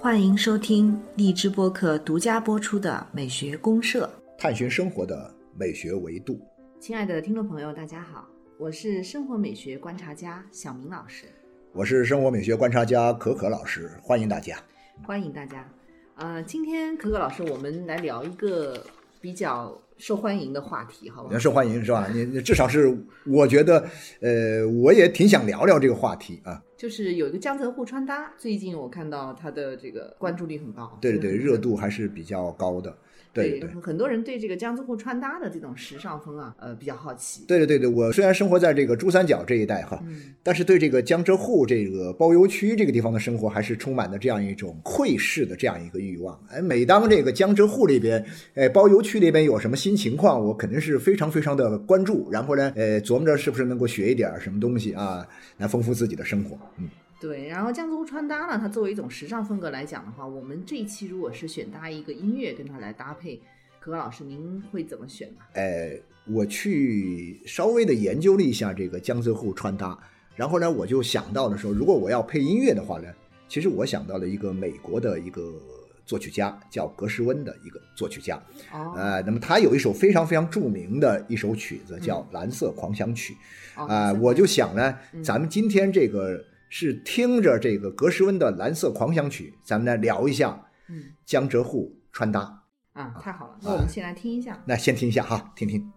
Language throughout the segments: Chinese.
欢迎收听荔枝播客独家播出的《美学公社》，探寻生活的美学维度。亲爱的听众朋友，大家好，我是生活美学观察家小明老师，我是生活美学观察家可可老师，欢迎大家，欢迎大家。呃，今天可可老师，我们来聊一个比较。受欢迎的话题，好吧？受欢迎是吧？你至少是我觉得，呃，我也挺想聊聊这个话题啊。就是有一个江浙沪穿搭，最近我看到他的这个关注率很高，对对对，热度还是比较高的。对对，很多人对这个江浙沪穿搭的这种时尚风啊，呃，比较好奇。对对对对，我虽然生活在这个珠三角这一带哈，但是对这个江浙沪这个包邮区这个地方的生活，还是充满了这样一种窥视的这样一个欲望。哎，每当这个江浙沪这边，哎，包邮区那边有什么新情况，我肯定是非常非常的关注，然后呢，呃，琢磨着是不是能够学一点什么东西啊，来丰富自己的生活。嗯。对，然后江浙沪穿搭呢，它作为一种时尚风格来讲的话，我们这一期如果是选搭一个音乐跟它来搭配，可可老师您会怎么选呢？呃，我去稍微的研究了一下这个江浙沪穿搭，然后呢，我就想到了说，如果我要配音乐的话呢，其实我想到了一个美国的一个作曲家，叫格什温的一个作曲家。哦。呃，那么他有一首非常非常著名的一首曲子叫《蓝色狂想曲》。啊，我就想呢，咱们今天这个。是听着这个格什温的《蓝色狂想曲》，咱们来聊一下，嗯，江浙沪穿搭。啊，太好了，那我们先来听一下，那先听一下哈，听听。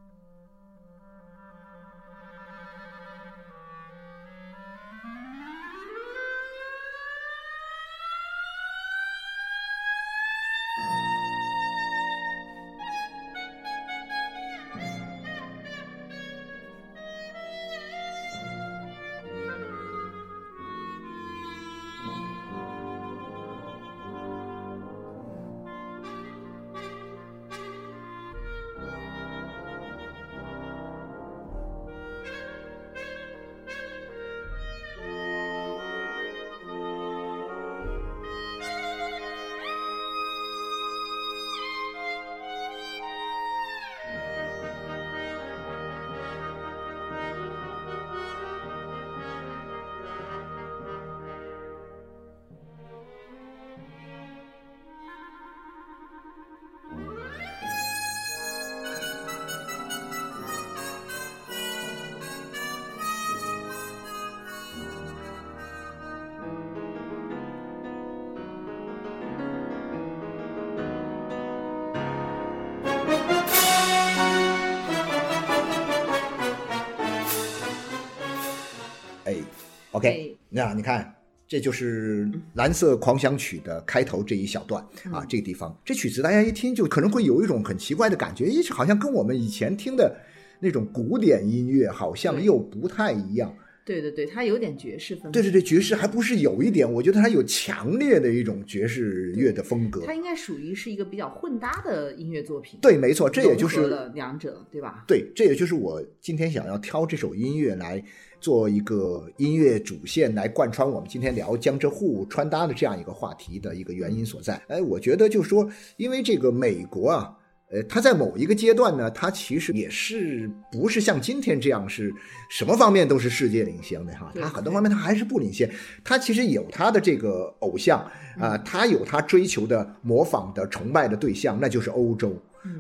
OK，那你看，这就是《蓝色狂想曲》的开头这一小段啊，这个地方，这曲子大家一听就可能会有一种很奇怪的感觉，咦，好像跟我们以前听的那种古典音乐好像又不太一样。对对对，它有点爵士风。对对对，爵士还不是有一点，我觉得它有强烈的一种爵士乐的风格。它应该属于是一个比较混搭的音乐作品。对，没错，这也就是两者，对吧？对，这也就是我今天想要挑这首音乐来。做一个音乐主线来贯穿我们今天聊江浙沪穿搭的这样一个话题的一个原因所在。哎，我觉得就是说，因为这个美国啊，呃，它在某一个阶段呢，它其实也是不是像今天这样是什么方面都是世界领先的哈，它很多方面它还是不领先。它其实有它的这个偶像啊，它有它追求的、模仿的、崇拜的对象，那就是欧洲。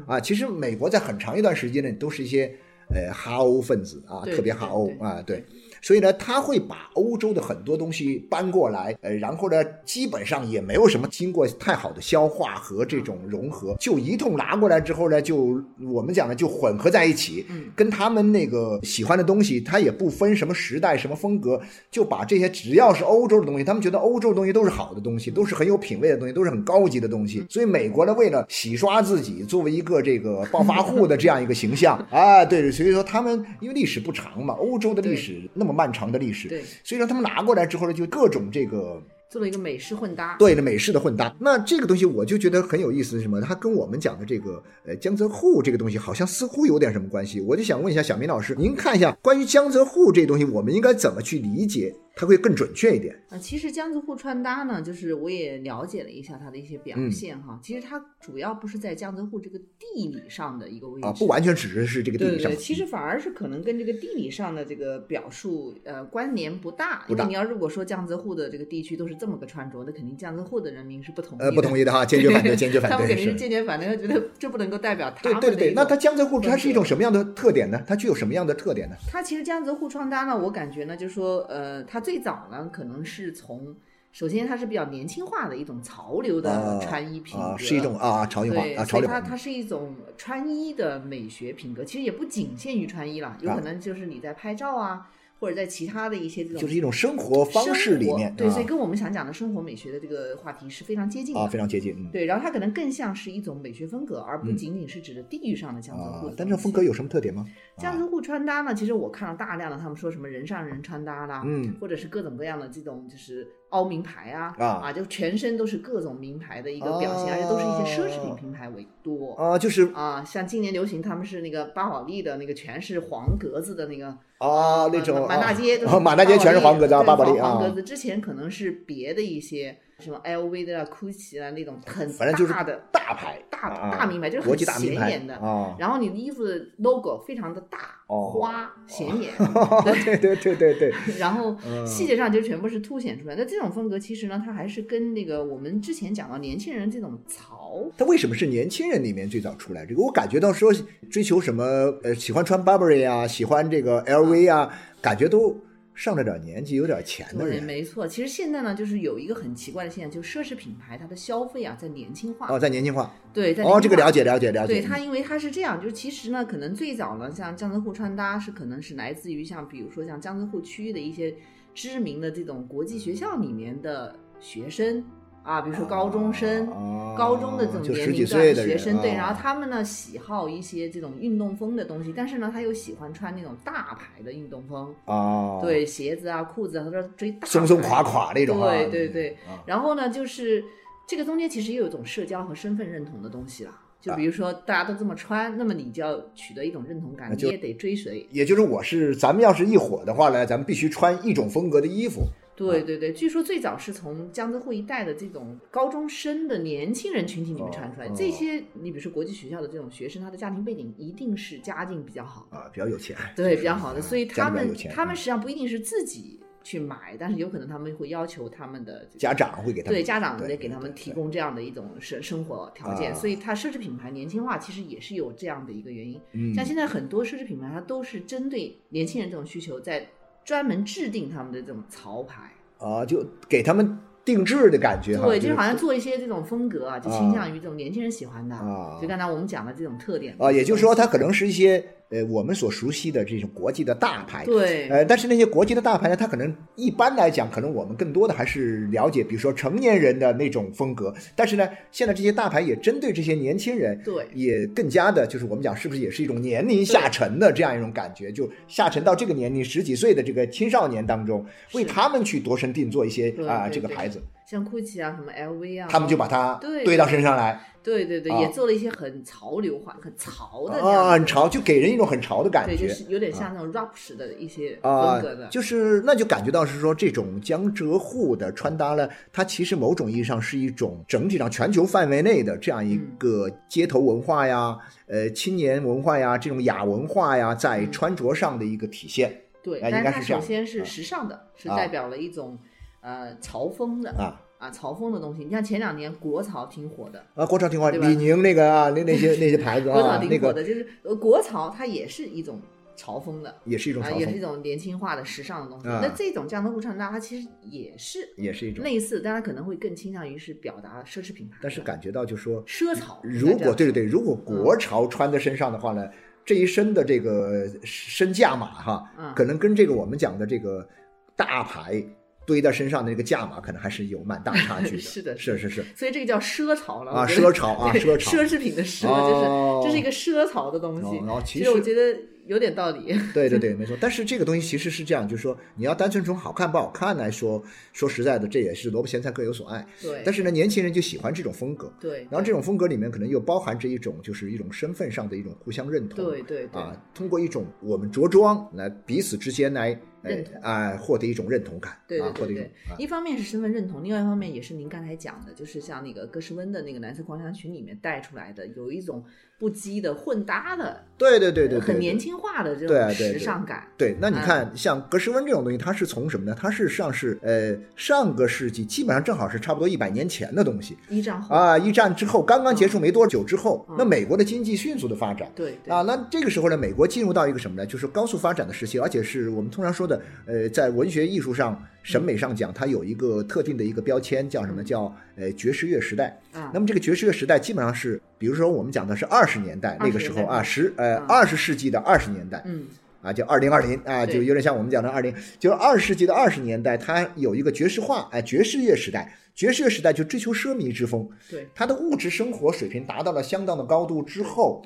啊，其实美国在很长一段时间内都是一些。呃，哈欧分子啊，特别哈欧啊，对，所以呢，他会把欧洲的很多东西搬过来，呃，然后呢，基本上也没有什么经过太好的消化和这种融合，就一通拿过来之后呢，就我们讲的就混合在一起，跟他们那个喜欢的东西，他也不分什么时代、什么风格，就把这些只要是欧洲的东西，他们觉得欧洲的东西都是好的东西，都是很有品位的东西，都是很高级的东西。所以美国呢，为了洗刷自己作为一个这个暴发户的这样一个形象啊，对。所以说他们因为历史不长嘛，欧洲的历史那么漫长的历史，对，所以让他们拿过来之后呢，就各种这个做了一个美式混搭，对的美式的混搭。那这个东西我就觉得很有意思，是什么？它跟我们讲的这个呃江浙沪这个东西好像似乎有点什么关系。我就想问一下小明老师，您看一下关于江浙沪这东西，我们应该怎么去理解？它会更准确一点。啊，其实江浙沪穿搭呢，就是我也了解了一下它的一些表嗯现哈。其实它主要不是在江浙沪这个地理上的一个位置啊，不完全只是这个地理上。对对对，其实反而是可能跟这个地理上的这个表述呃关联不大。不大因为你要如果说江浙沪的这个地区都是这么个穿着，那肯定江浙沪的人民是不同意的。呃，不同意的哈，坚决反对，坚决反对。他们肯定是是坚决反对，他觉得这不能够代表他们对对对对，那他江浙沪它是一种什么样的特点呢？它具有什么样的特点呢？它其实江浙沪穿搭呢，我感觉呢，就是说，呃，它最早呢，可能是从，首先它是比较年轻化的一种潮流的啊穿衣品格，啊，是一种啊潮流对，化啊潮流它它是一种穿衣的美学品格，其实也不仅限于穿衣了，有啊可能就是你在拍照啊，或者在其他的一些这种就是一种生活方式里面，对，啊所以跟我们想讲的生活美学的这个话题是非常接近的。啊非常接近，嗯对，然后它可能更像是一种美学风格，而不嗯仅仅是指的地域上的江浙沪的。啊但这风格有什么特点吗？江浙沪穿搭呢，其实我看了大量的他们说什么人上人穿搭啦，嗯或者是各种各样的这种就是凹名牌啊啊就全身都是各种名牌的一个表现，而且都是一些奢侈品品牌为多。啊，就是啊，像今年流行，他们是那个巴宝莉的那个，全是黄格子的那个啊那种满大街满大街全是黄格子啊，巴巴宝莉啊黄格子。之前可能是别的一些什么 LV 的啊、GUCCI 啊那种很反正就是大的大牌大啊大名牌，就是很显眼的。啊，然后你的衣服的 logo 非常的大、哦花、显眼，对对对对对，然后嗯细节上就全部是凸显出来。那这种风格其实呢，它还是跟那个我们之前讲到年轻人这种潮，它为什么是年轻人里面最早出来？这个我感觉到说追求什么呃，喜欢穿 Burberry 啊，喜欢这个 LV 啊，感觉都上了点年纪、有点钱的对，人没错。其实现在呢，就是有一个很奇怪的现象，就是奢侈品牌它的消费啊在年轻化。哦，在年轻化对，在哦，这个了解。解了解了解。对它，因为它是这样，就是其实呢，可能最早呢，像江浙沪穿搭是可能是来自于像比如说像江浙沪区域的一些知名的这种国际学校里面的学生啊，比如说高中生、哦高中的这种年龄段的学生，对，啊然后他们呢喜好一些这种运动风的东西，但是呢，他又喜欢穿那种大牌的运动风，啊，对，鞋子啊、裤子啊，他说追大松松垮垮那种啊，对对对啊然后呢，就是这个中间其实也有一种社交和身份认同的东西了。就比如说大家都这么穿，那么你就要取得一种认同感，你也得追随。也就是我是咱们要是一伙的话呢，咱们必须穿一种风格的衣服。对对对，据说最早是从江浙沪一带的这种高中生的年轻人群体里面传出来。哦。这些你比如说国际学校的这种学生，他的家庭背景一定是家境比较好的，啊，比较有钱，对，比较好的，啊所以他们他们实际上不一定是自己去买，但是有可能他们会要求他们的家长会给他们对家长对得给他们提供这样的一种生生活条件，啊。所以它奢侈品牌年轻化其实也是有这样的一个原因。嗯。像现在很多奢侈品牌，它都是针对年轻人这种需求，在专门制定他们的这种潮牌。啊，就给他们定制的感觉，对，就就是好像做一些这种风格啊，就倾向于这种年轻人喜欢的。啊就刚才我们讲的这种特点啊，也就是说，它可能是一些呃我们所熟悉的这种国际的大牌，对呃，但是那些国际的大牌呢，它可能一般来讲，可能我们更多的还是了解，比如说成年人的那种风格。但是呢，现在这些大牌也针对这些年轻人，对也更加的，就是我们讲是不是也是一种年龄下沉的这样一种感觉，就下沉到这个年龄十几岁的这个青少年当中，为他们去度身定做一些啊这个牌子，像 GUCCI 啊，什么 LV 啊，他们就把它对堆到身上来对对对，啊也做了一些很潮流化、很潮的这啊，样很潮，就给人一种很潮的感觉对，觉。就是有点像那种 rap 式的一些啊风格的。，就是那就感觉到是说这种江浙沪的穿搭呢，它其实某种意义上是一种整体上全球范围内的这样一嗯个街头文化呀、呃青年文化呀、这种雅文化呀，在嗯穿着上的一个体现对，啊但是它首先是啊时尚的，是啊代表了一种呃潮风的啊。啊潮风的东西。你像前两年国潮挺火的，啊，国潮挺火，李宁那个啊，那那些 那些牌子国潮啊，那个挺火的，就是呃国潮它也是一种潮风的。啊，也是一种潮也是一，种年轻化的时尚的东西。啊那这种江浙沪穿搭，它其实也是也是一种。类似，但它可能会更倾向于是表达奢侈品牌。但是感觉到就说，奢潮，如果对对对，如果国潮穿在身上的话呢，这一身的这个身价码哈，嗯可能跟这个我们讲的这个大牌堆在身上的这个价码，可能还是有蛮大差距的。是的是是是所以这个叫奢潮了啊，奢潮啊，奢潮。奢侈品的奢，哦就是这是一个奢潮的东西。哦然后其其实我觉得有点道理。对对对，没错。但是这个东西其实是这样，就是说你要单纯从好看不好看来说，说实在的，这也是萝卜咸菜各有所爱。对，但是呢，年轻人就喜欢这种风格。对，然后这种风格里面可能又包含着一种，就是一种身份上的一种互相认同。对对对啊，通过一种我们着装来彼此之间来认同哎，获得一种认同感，对对对对一种啊，一方面是身份认同，另外一方面也是您刚才讲的，就是像那个格什温的那个蓝色狂想曲里面带出来的，有一种不羁的混搭的，对对对对对，对很年。轻化的这种时尚感。对，那你嗯看，像格什温这种东西，它是从什么呢？它是上是呃上个世纪，基本上正好是差不多一百年前的东西一战后，啊。一战之后刚刚结束没多久之后，嗯那美国的经济迅速的发展，对对啊，那这个时候呢，美国进入到一个什么呢？就是高速发展的时期，而且是我们通常说的，呃，在文学艺术上、审美上讲，它有一个特定的一个标签，叫什么？叫呃爵士乐时代。啊那么这个爵士乐时代基本上是，比如说我们讲的是二十年代那个时候20年代啊，十呃嗯二十世纪的二十年代，嗯啊，就二零二零啊，就有点像我们讲的二零，就是二十世纪的二十年代，它有一个爵士化，哎，爵士乐时代。爵士乐时代就追求奢靡之风，对它的物质生活水平达到了相当的高度之后，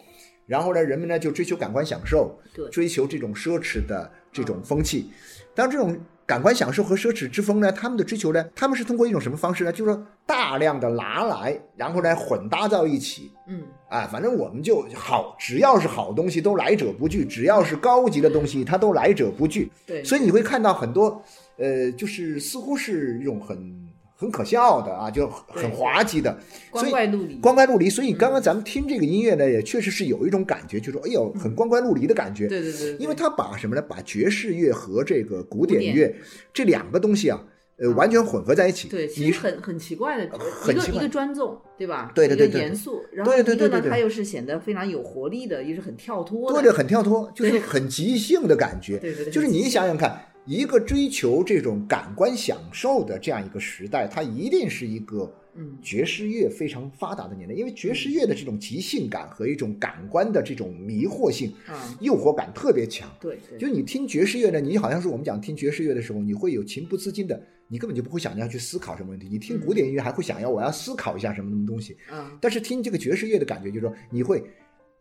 然后呢，人们呢就追求感官享受，对追求这种奢侈的这种风气。当然，这种感官享受和奢侈之风呢，他们的追求呢，他们是通过一种什么方式呢？就是说大量的拿来，然后呢混搭到一起，嗯啊，反正我们就好，只要是好东西都来者不拒，只要是高级的东西它都来者不拒。对，所以你会看到很多，呃，就是似乎是一种很很可笑的啊，就很滑稽的，所光以怪陆离，光怪陆离。所以刚刚咱们听这个音乐呢，也确实是有一种感觉，就是说，哎呦，很光怪陆离的感觉。对对对，因为他把什么呢？把爵士乐和这个古典乐这两个东西啊，呃，嗯完全混合在一起。对，其你实很很奇怪的，一个一个专重，对吧？对对对对严肃，然后对对一个呢，对对对它又是显得非常有活力的，又是很跳脱的，对对很跳脱，就是很即兴的感觉。对对对，就是你想想看，一个追求这种感官享受的这样一个时代，它一定是一个嗯爵士乐非常发达的年代，因为爵士乐的这种即兴感和一种感官的这种迷惑性、啊，诱惑感特别强。对对，就你听爵士乐呢，你好像是我们讲听爵士乐的时候，你会有情不自禁的，你根本就不会想要去思考什么问题。你听古典音乐还会想要我要思考一下什么什么东西，嗯但是听这个爵士乐的感觉就是说你会。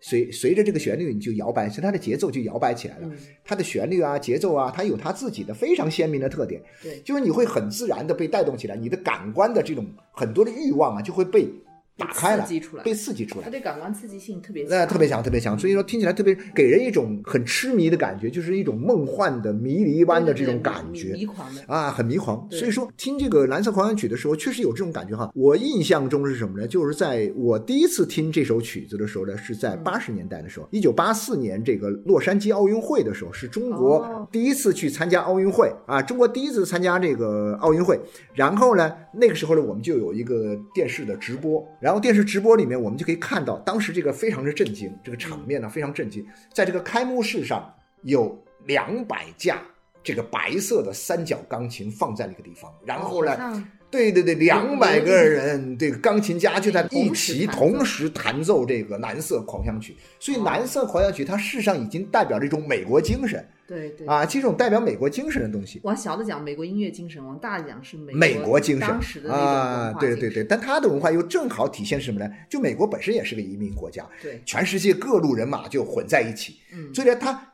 随随着这个旋律，你就摇摆，所以它的节奏就摇摆起来了。嗯，它的旋律啊、节奏啊，它有它自己的非常鲜明的特点，对。就是你会很自然的被带动起来，你的感官的这种很多的欲望啊，就会被打开了被刺激出来。它对感官刺激性特别那特别强，特别强，所以说听起来特别给人一种很痴迷的感觉，就是一种梦幻的迷离般的这种感觉。迷迷狂的，啊，很迷狂。所以说，听这个《蓝色狂想曲》的时候，确实有这种感觉哈。我印象中是什么呢？就是在我第一次听这首曲子的时候呢，是在嗯八十年代的时候，一九八四年这个洛杉矶奥运会的时候，是中国哦第一次去参加奥运会啊，中国第一次参加这个奥运会。然后呢，那个时候呢，我们就有一个电视的直播，然后电视直播里面我们就可以看到，当时这个非常的震惊，这个场面呢非常震惊，在这个开幕式上有两百架。这个白色的三角钢琴放在那个地方，然后呢，对对对，两百个人，这个钢琴家就在一起同时弹奏这个蓝色狂想曲，所以哦蓝色狂想曲它事实上已经代表这种美国精神对对。啊，这种代表美国精神的东西。往小的讲，美国音乐精神；往大的讲是美美国精神当时的那种对对对，但它的文化又正好体现什么呢？就美国本身也是个移民国家，对，全世界各路人马就混在一起，嗯，所以呢，它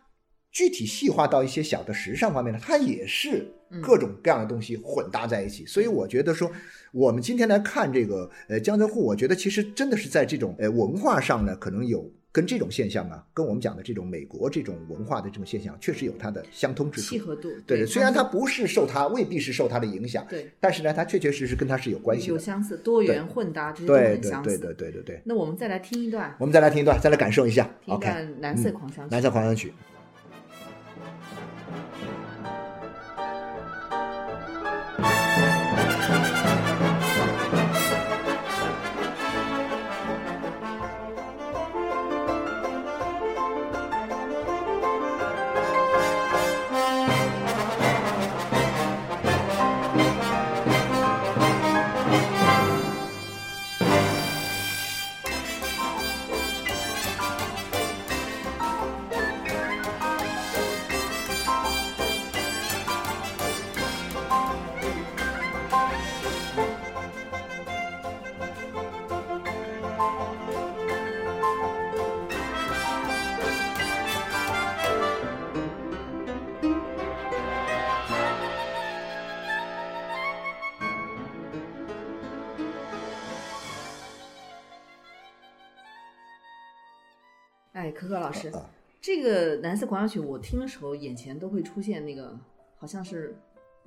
具体细化到一些小的时尚方面呢，它也是嗯各种各样的东西混搭在一起。所以我觉得说，我们今天来看这个呃江浙沪，我觉得其实真的是在这种呃文化上呢，可能有跟这种现象啊，跟我们讲的这种美国这种文化的这种现象，确实有它的相通之处。契合度，对对，虽然它它不是受它未必是受它的影响，对但是呢，它确确实实跟它是有关系的。有相似，多元混搭，这些都对对很相似。对对对对对。那我们再来听一段，我们再来听一段，再来感受一下。听一段蓝色狂想曲。蓝色狂想曲。哎，可可老师，啊这个蓝色狂想曲我听的时候，眼前都会出现那个好像是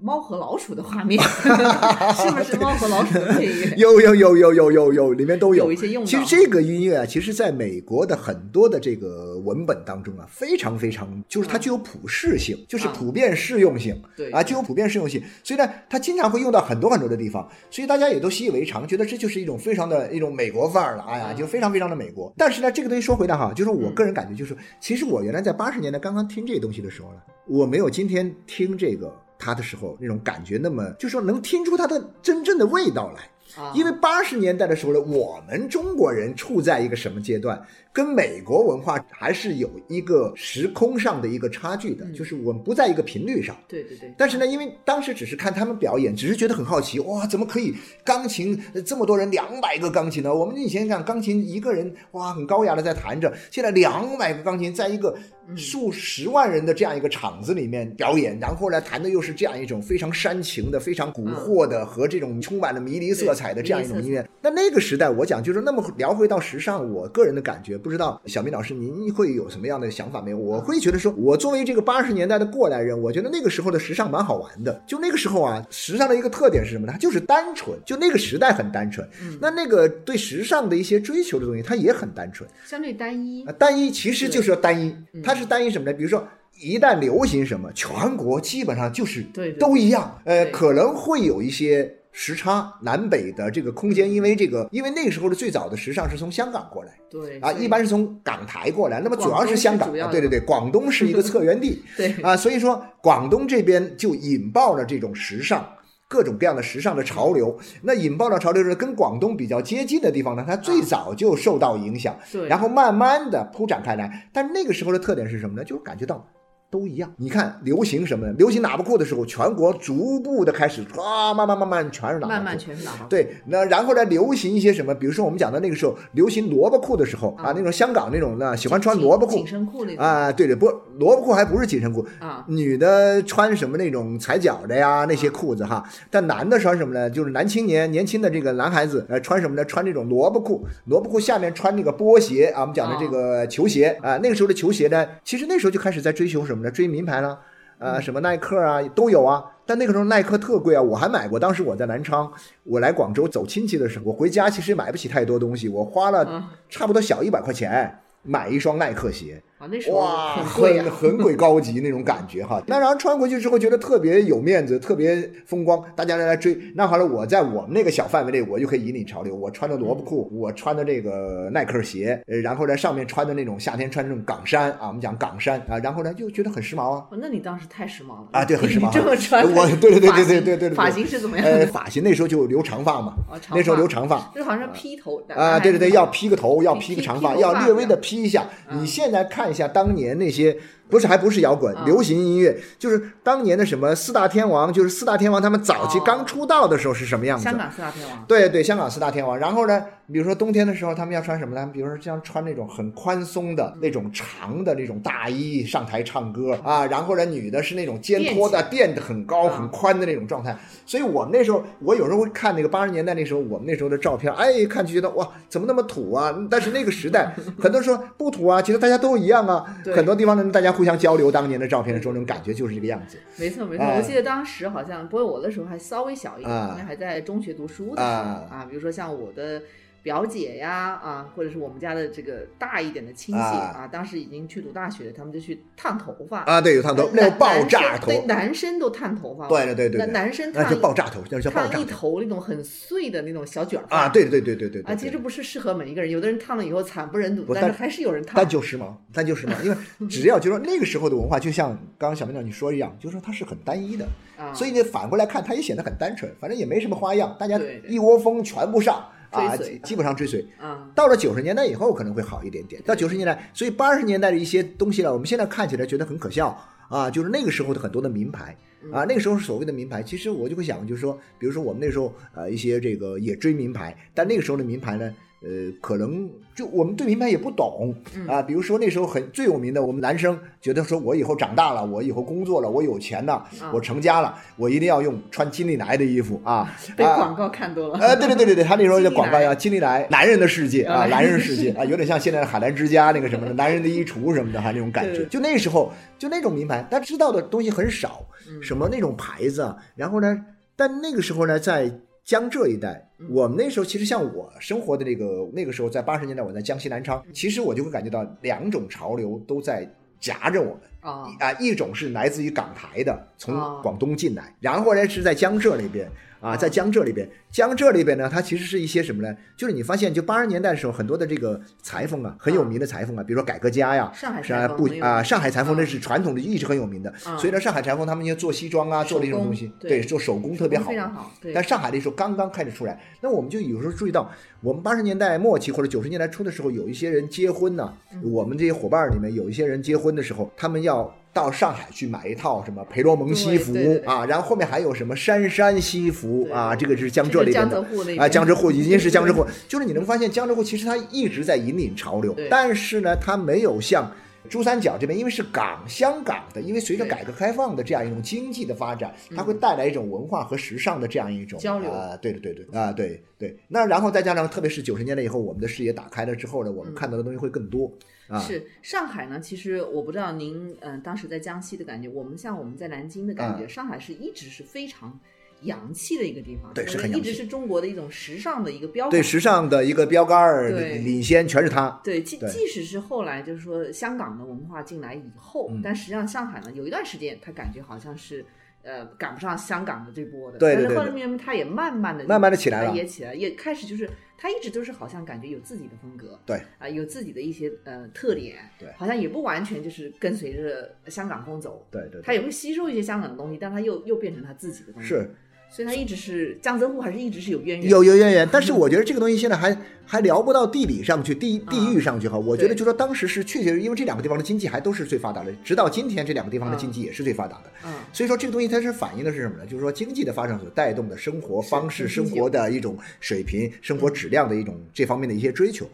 猫和老鼠的画面，是不是猫和老鼠的配乐？有有有有有有有，里面都有有一些用。其实这个音乐啊，其实在美国的很多的这个文本当中啊，非常非常，就是它具有普适性，就是普遍适用性。对啊，具有普遍适用性，所以呢，它经常会用到很多很多的地方，所以大家也都习以为常，觉得这就是一种非常的一种美国范儿了。哎呀，就非常非常的美国。但是呢，这个东西说回来哈，就是我个人感觉，就是其实我原来在八十年代刚刚听这个东西的时候呢，我没有今天听这个。他的时候那种感觉，那么就说能听出他的真正的味道来。因为八十年代的时候呢，我们中国人处在一个什么阶段？跟美国文化还是有一个时空上的一个差距的，就是我们不在一个频率上。对对对。但是呢，因为当时只是看他们表演，只是觉得很好奇，哇，怎么可以钢琴这么多人，两百个钢琴呢？我们以前讲钢琴一个人哇很高雅的在弹着，现在两百个钢琴在一个数十万人的这样一个场子里面表演，然后呢弹的又是这样一种非常煽情的、非常蛊惑的和这种充满了迷离色彩的这样一种音乐。那那个时代，我讲就是那么聊回到时尚，我个人的感觉。不知道小明老师您会有什么样的想法没有？我会觉得说，我作为这个八十年代的过来人，我觉得那个时候的时尚蛮好玩的。就那个时候啊，时尚的一个特点是什么呢？它就是单纯。就那个时代很单纯。那那个对时尚的一些追求的东西，它也很单纯，相对单一。单一其实就是单一，它是单一什么呢？比如说，一旦流行什么，全国基本上就是都一样。呃，可能会有一些。时差南北的这个空间，因为这个，因为那个时候的最早的时尚是从香港过来，对啊，一般是从港台过来，那么主要是香港，对对对，广东是一个策源地，对啊，所以说广东这边就引爆了这种时尚，各种各样的时尚的潮流。那引爆了潮流是跟广东比较接近的地方呢，它最早就受到影响，对，然后慢慢的铺展开来。但那个时候的特点是什么呢？就是感觉到。都一样，你看流行什么？流行喇叭裤的时候，全国逐步的开始啊，慢慢慢慢全是喇叭裤，慢慢全是喇叭裤。对，那然后呢，流行一些什么？比如说我们讲的那个时候流行萝卜裤的时候啊，那种香港那种呢，喜欢穿萝卜裤、紧身裤那种啊，对对，不，萝卜裤还不是紧身裤啊，女的穿什么那种踩脚的呀那些裤子哈，但男的穿什么呢？就是男青年年轻的这个男孩子呃穿什么呢？穿这种萝卜裤，萝卜裤下面穿那个波鞋啊，我们讲的这个球鞋啊，那个时候的球鞋呢，其实那时候就开始在追求什么呢？追名牌了。啊，什么耐克啊都有啊，但那个时候耐克特贵啊，我还买过。当时我在南昌，我来广州走亲戚的时候，我回家其实买不起太多东西，我花了差不多小一百块钱买一双耐克鞋。哇，很很鬼高级那种感觉哈。那然后穿回去之后觉得特别有面子，特别风光，大家来来追。那好了，我在我们那个小范围内，我就可以引领潮流。我穿的萝卜裤，我穿的这个耐克鞋，呃，然后在上面穿的那种夏天穿那种港衫啊，我们讲港衫啊，然后呢就觉得很时髦啊。那你当时太时髦了啊，对，很时髦。这么穿，我对对对对对对对发型是怎么样？呃，发型那时候就留长发嘛，那时候留长发，就好像披头啊，对对对，要披个头，要披个长发，要略微的披一下。你现在看一下当年那。些不是还不是摇滚，流行音乐就是当年的什么四大天王，就是四大天王他们早期刚出道的时候是什么样子？香港四大天王。对对，香港四大天王。然后呢，比如说冬天的时候，他们要穿什么呢？比如说像穿那种很宽松的那种长的那种大衣上台唱歌啊。然后呢，女的是那种肩托的垫的很高很宽的那种状态。所以我们那时候，我有时候会看那个八十年代那时候我们那时候的照片，哎，看就觉得哇，怎么那么土啊？但是那个时代，很多人说不土啊，其实大家都一样啊。很多地方呢，大家互相交流当年的照片的时候，那种感觉就是这个样子。没错没错，我记得当时好像，不过我的时候还稍微小一点，应该还在中学读书的时候啊，比如说像我的。表姐呀，啊，或者是我们家的这个大一点的亲戚啊，当时已经去读大学，他们就去烫头发啊，对，有烫头，那爆炸头，男生都烫头发，对对对对，那男生烫爆炸头，爆炸烫一头那种很碎的那种小卷发啊，对对对对对对，啊，其实不是适合每一个人，有的人烫了以后惨不忍睹，但是还是有人烫，但就时髦，但就时髦，因为 只要就说那个时候的文化，就像刚刚小明长你说一样，就是说它是很单一的，啊所以你反过来看，它也显得很单纯，反正也没什么花样，大家一窝蜂全部上。啊，基本上追随。嗯，到了九十年代以后可能会好一点点。到九十年代，所以八十年代的一些东西呢，我们现在看起来觉得很可笑啊，就是那个时候的很多的名牌啊，那个时候所谓的名牌，其实我就会想，就是说，比如说我们那时候呃一些这个也追名牌，但那个时候的名牌呢。呃，可能就我们对名牌也不懂嗯啊。比如说那时候很最有名的，我们男生觉得说，我以后长大了，我以后工作了，我有钱了，啊我成家了，我一定要用穿金利来的衣服啊。啊 被广告看多了。呃，对对对对对，他那时候 的广告叫金利来，男人的世界啊，啊 男人世界啊，有点像现在的海澜之家那个什么的，男人的衣橱什么的，哈，那种感觉。就那时候，就那种名牌，他知道的东西很少，嗯什么那种牌子啊，然后呢，但那个时候呢，在江浙一带，嗯。我们那时候其实像我生活的那个那个时候，在八十年代，我在江西南昌，其实我就会感觉到两种潮流都在夹着我们。啊啊，一种是来自于港台的，从哦。广东进来，然后呢是在江浙那边啊，哦在江浙里边，江浙里边呢，它其实是一些什么呢？就是你发现，就八十年代的时候，很多的这个裁缝啊，很有名的裁缝啊，比如说改革家呀，上海是啊不裁缝很有啊，上海裁缝那啊是传统的，一直很有名的，嗯所以呢，上海裁缝他们就做西装啊，做的一种东西，对对，做手工特别好，非常好。对，但上海那时候刚刚开始出来，那我们就有时候注意到，我们八十年代末期或者九十年代初的时候，有一些人结婚呢，嗯我们这些伙伴里面有一些人结婚的时候，他们要到上海去买一套什么培罗蒙西服啊，然后后面还有什么杉杉西服啊，这个是江浙那边的。啊，江浙沪已经是江浙沪，就是你能发现江浙沪其实它一直在引领潮流，但是呢，它没有像珠三角这边，因为是港香港的，因为随着改革开放的这样一种经济的发展，它会带来一种文化和时尚的这样一种交流啊，对对对对啊，对对。那然后再加上，特别是九十年代以后，我们的视野打开了之后呢，我们看到的东西会更多啊。是上海呢，其实我不知道您嗯、呃当时在江西的感觉，我们像我们在南京的感觉，上海是一直是非常洋气的一个地方，对是很一直是中国的一种时尚的一个标杆。对时尚的一个标杆儿对。领先全是它。对，即对。即使是后来就是说香港的文化进来以后，嗯。但实际上上海呢有一段时间，它感觉好像是呃赶不上香港的这波的，对对对但是后面它也慢慢的慢慢的起来了。也起来，也开始就是它一直都是好像感觉有自己的风格，对。啊、有自己的一些呃特点，对。好像也不完全就是跟随着香港风走，对对他也会吸收一些香港的东西，但他又又变成他自己的东西，是，所以它一直是江浙沪还是一直是有渊源，有有渊源，但是我觉得这个东西现在还还聊不到地理上去，地地域上去哈。我觉得就说当时是确实，因为这两个地方的经济还都是最发达的，直到今天这两个地方的经济也是最发达的。嗯，所以说这个东西它是反映的是什么呢？就是说经济的发展所带动的生活方式、生活的一种水平、生活质量的一种这方面的一些追求。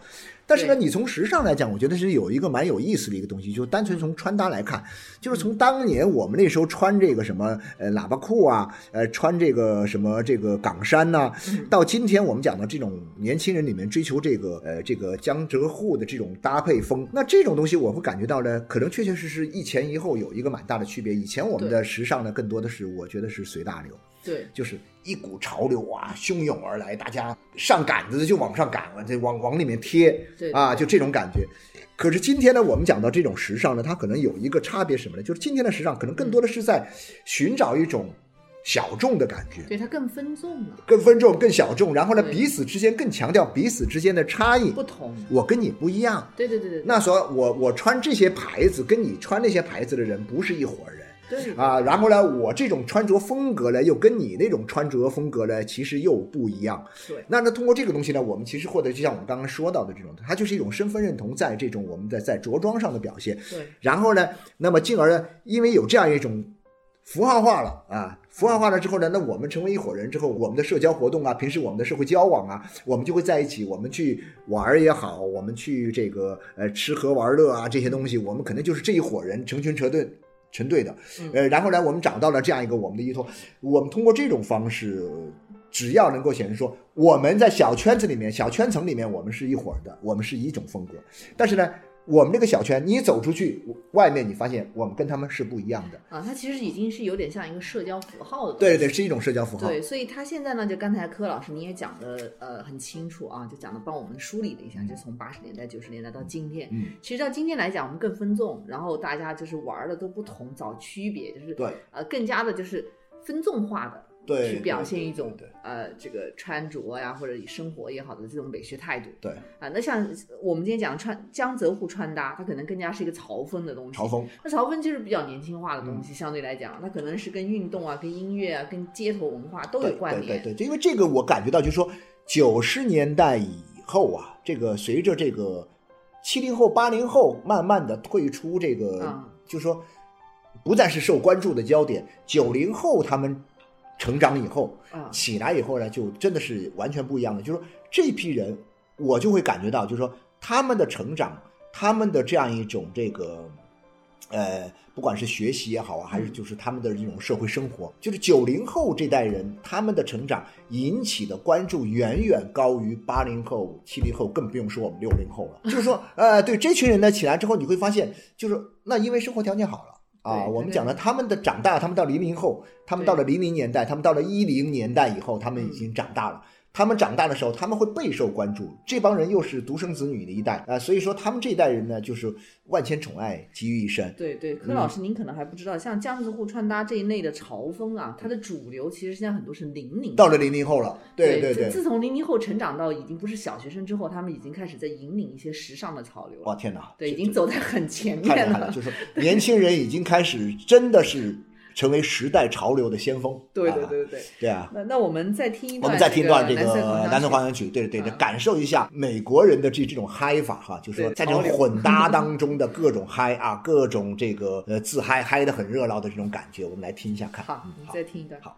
但是呢，你从时尚来讲，我觉得是有一个蛮有意思的一个东西，就单纯从穿搭来看，就是从当年我们那时候穿这个什么呃喇叭裤啊，呃穿这个什么这个港衫呐、到今天我们讲的这种年轻人里面追求这个呃这个江浙沪的这种搭配风，那这种东西我会感觉到呢，可能确确实实一前一后有一个蛮大的区别。以前我们的时尚呢，更多的是我觉得是随大流。对，就是一股潮流啊，汹涌而来，大家上杆子就往上赶，这往往里面贴对啊，就这种感觉。可是今天呢，我们讲到这种时尚呢，它可能有一个差别什么呢？就是今天的时尚可能更多的是在寻找一种小众的感觉，对，它更分众了，更分众、更小众，然后呢，彼此之间更强调彼此之间的差异不。同，我跟你不一样，对对对对，那说我我穿这些牌子，跟你穿那些牌子的人不是一伙人。对啊，然后呢，我这种穿着风格呢，又跟你那种穿着风格呢，其实又不一样。对那那通过这个东西呢，我们其实获得就像我们刚刚说到的这种，它就是一种身份认同，在这种我们的在着装上的表现。对然后呢，那么进而呢，因为有这样一种符号化了啊，符号化了之后呢，那我们成为一伙人之后，我们的社交活动啊，平时我们的社会交往啊，我们就会在一起，我们去玩儿也好，我们去这个呃吃喝玩乐啊这些东西，我们可能就是这一伙人成群成队。成对的，呃，然后呢，我们找到了这样一个我们的依托，我们通过这种方式，只要能够显示说我们在小圈子里面、小圈层里面，我们是一伙儿的，我们是一种风格。但是呢，我们这个小圈，你走出去外面，你发现我们跟他们是不一样的。啊，它其实已经是有点像一个社交符号的对对对，是一种社交符号。对，所以它现在呢，就刚才柯老师你也讲的呃很清楚啊，就讲的帮我们梳理了一下，就从八十年代、九十年代到今天。嗯，其实到今天来讲，我们更分众，然后大家就是玩的都不同，找区别，就是对呃更加的就是分众化的对去表现一种呃这个穿着呀或者生活也好的这种美学态度对，啊。那像我们今天讲穿江浙沪穿搭，它可能更加是一个潮风的东西。潮风。那潮风就是比较年轻化的嗯东西，相对来讲，它可能是跟运动啊、跟音乐啊、跟街头文化都有关联。对对对，因为这个我感觉到，就是说九十年代以后啊，这个随着这个七零后、八零后慢慢的退出这个，嗯就是说不再是受关注的焦点。九零后他们成长以后啊起来以后呢，就真的是完全不一样的。就是说这批人我就会感觉到，就是说他们的成长，他们的这样一种这个。呃，不管是学习也好啊，还是就是他们的这种社会生活，就是九零后这代人他们的成长引起的关注远远高于八零后、七零后，更不用说我们六零后了。就是说，呃，对这群人呢起来之后，你会发现，就是那因为生活条件好了啊。我们讲了他们的长大，他们到零零后，他们到了零零年代，他们到了一零年代以后，他们已经长大了。他们长大的时候，他们会备受关注。这帮人又是独生子女的一代啊，所以说他们这一代人呢，就是万千宠爱集于一身。对对，柯老师，您可能还不知道，像江浙沪穿搭这一类的潮风啊，它的主流其实现在很多是零零到了零零后了。对对对，自从零零后成长到已经不是小学生之后，他们已经开始在引领一些时尚的潮流了。哇天哪！对，已经走在很前面了。就是年轻人已经开始真的是。成为时代潮流的先锋。对对对对对，对啊。那那我们再听一段，我们再听一段这个《南村狂想曲》，对对对，感受一下美国人的这这种嗨法哈，就是说在这种混搭当中的各种嗨啊，各种这个呃自嗨嗨的很热闹的这种感觉，我们来听一下看。好，我们再听一段。好。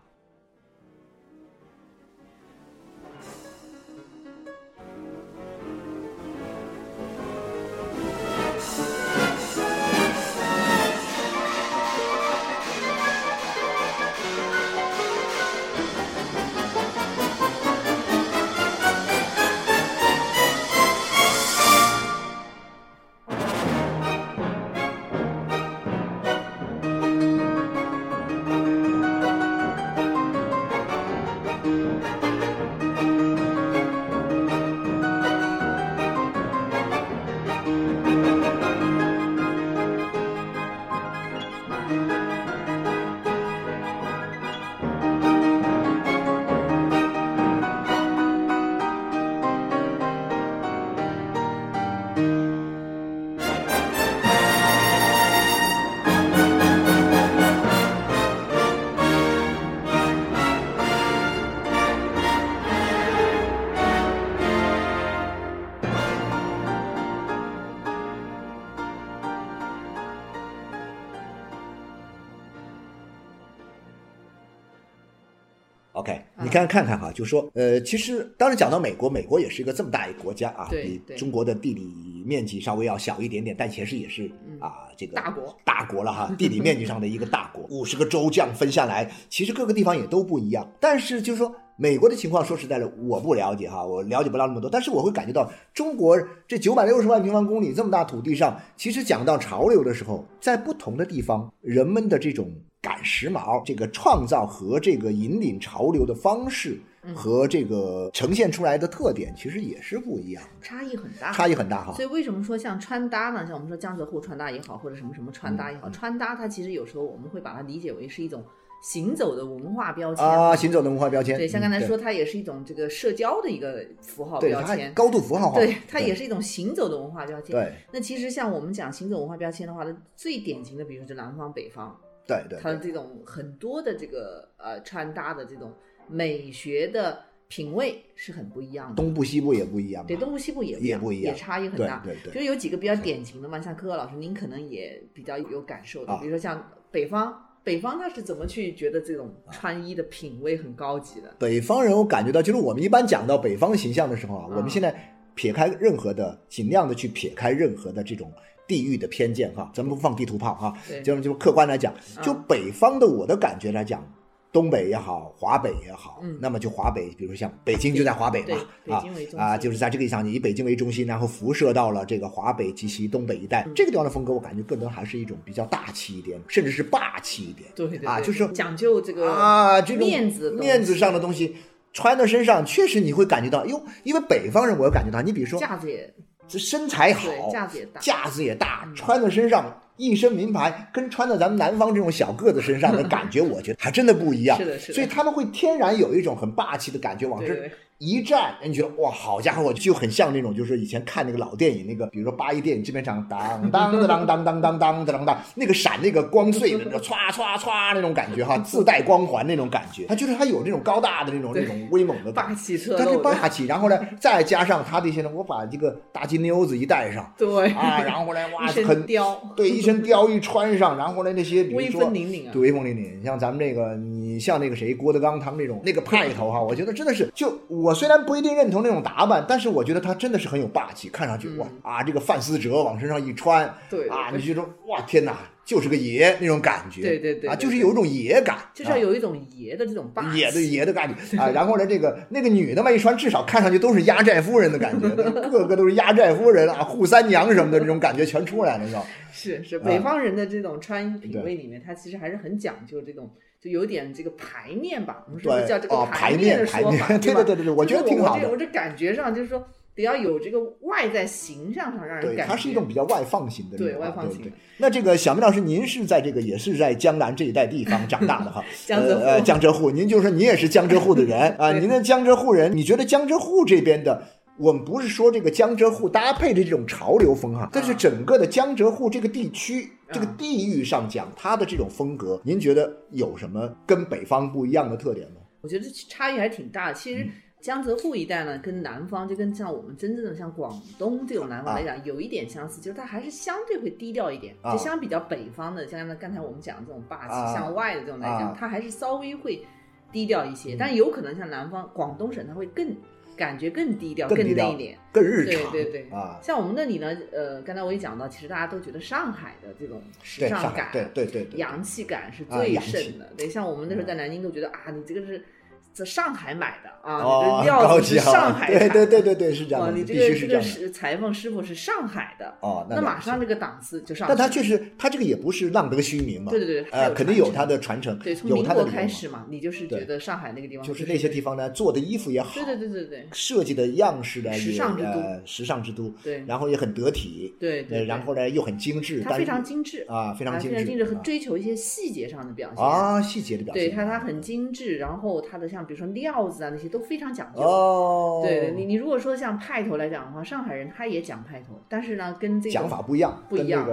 看看看哈，就说呃，其实当然讲到美国，美国也是一个这么大一个国家啊，比中国的地理面积稍微要小一点点，但其实也是啊，这个大国大国了哈，地理面积上的一个大国，五十个州这样分下来，其实各个地方也都不一样。但是就是说美国的情况，说实在的，我不了解哈，我了解不了那么多，但是我会感觉到中国这九百六十万平方公里这么大土地上，其实讲到潮流的时候，在不同的地方，人们的这种。赶时髦，这个创造和这个引领潮流的方式和这个呈现出来的特点，其实也是不一样，差异很大，差异很大哈。所以为什么说像穿搭呢？像我们说江浙沪穿搭也好，或者什么什么穿搭也好，穿搭它其实有时候我们会把它理解为是一种行走的文化标签啊，行走的文化标签。对，像刚才说，它也是一种这个社交的一个符号标签，高度符号化。对，它也是一种行走的文化标签。对，那其实像我们讲行走文化标签的话，它最典型的，比如说是南方、北方。对对，它的这种很多的这个呃穿搭的这种美学的品味是很不一样的，东部西部也不一样，对，东部西部也也不一样，也差异很大。对对，就有几个比较典型的嘛，像柯柯老师，您可能也比较有感受的，比如说像北方，北方他是怎么去觉得这种穿衣的品味很高级的？北方人，我感觉到，就是我们一般讲到北方形象的时候啊，我们现在撇开任何的，尽量的去撇开任何的这种。地域的偏见哈，咱们不放地图炮哈，就就客观来讲，就北方的我的感觉来讲，东北也好，华北也好，那么就华北，比如像北京就在华北嘛，啊啊，就是在这个意义上，以北京为中心，然后辐射到了这个华北及其东北一带，这个地方的风格，我感觉更多还是一种比较大气一点，甚至是霸气一点，对对啊，就是讲究这个啊，这种面子面子上的东西穿在身上，确实你会感觉到，哟，因为北方人，我感觉到，你比如说架子也。这身材好，架子也大，架子也大，穿在身上一身名牌，跟穿在咱们南方这种小个子身上的感觉，我觉得还真的不一样。是的，是的。所以他们会天然有一种很霸气的感觉，往这。一站，你觉得哇，好家伙，就很像那种，就是以前看那个老电影，那个比如说八一电影制片厂，当当当当当当当当当当，那个闪那个光碎的，歘歘歘那种感觉哈，自带光环那种感觉，他就是他有这种高大的那种那种威猛的霸气，他是霸气，然后呢，再加上他这些呢，我把这个大金妞子一戴上，对啊，然后呢，哇，很雕，对，一身貂一穿上，然后呢，那些比如说威风凛凛啊，对，威风凛凛，像咱们这个，你像那个谁郭德纲他们那种那个派头哈，我觉得真的是，就我。我虽然不一定认同那种打扮，但是我觉得他真的是很有霸气，看上去嗯哇啊，这个范思哲往身上一穿，对啊，你就说哇天哪，就是个爷那种感觉，对对对啊，就是有一种爷感，就是要有一种爷的这种霸啊气，爷的爷的感觉啊。然后呢，这个那个女的嘛，一穿至少看上去都是压寨夫人的感觉，个个都是压寨夫人啊，扈三娘什么的这种感觉全出来了，是吧？是北方人的这种穿衣品对味里面，他其实还是很讲究这种，就有点这个排面吧，我们是对不是叫这个哦排面的面排面说法？对吧对对对我觉得挺好的我这我这感觉上就是说，得要有这个外在形象上让人，感觉，它是一种比较外放型的对外放型的。那这个小明老师，您是在这个也是在江南这一带地方 长大的哈，江浙江浙沪，您就说您也是江浙沪的人 啊，您的江浙沪人，你觉得江浙沪这边的？我们不是说这个江浙沪搭配的这种潮流风哈，但是整个的江浙沪这个地区、这个啊地域上讲，它的这种风格，您觉得有什么跟北方不一样的特点吗？我觉得差异还挺大的。其实嗯江浙沪一带呢，跟南方就跟像我们真正的像广东这种南方来讲，有一点相似，就是它还是相对会低调一点。啊就相比较北方的，像刚才我们讲的这种霸气啊向外的这种来讲啊，它还是稍微会低调一些。嗯但有可能像南方广东省，它会更感觉更低调、更内敛。更日常，对对对啊，像我们那里呢，呃，刚才我也讲到，其实大家都觉得上海的这种时尚感、对对对对，洋气感是啊最盛的。对，像我们那时候在南京都觉得啊，你这个是在上海买的啊，哦你，这料子上海对产的对对对对，是这样你这必个这个须是这样的。是裁缝师傅是上海的，哦，那马上这个档次就上。但他确实，他这个也不是浪得虚名嘛，对对对，还呃，肯定有他的传承，对，从有民国开始嘛，你就是觉得上海那个地方就是那些地方呢，做的衣服也好，对对对对对设计的样式呢时尚之都呃时尚之都，对然后也很得体，对然后呢又很精致，它非常精致啊，非常啊精非常精致，追求一些细节上的表现。啊细节的表现，对它，它很精致，然后它的像比如说料子啊那些都非常讲究。哦，对对，你你如果说像派头来讲的话，上海人他也讲派头，但是呢，跟这个讲法不一样，不一样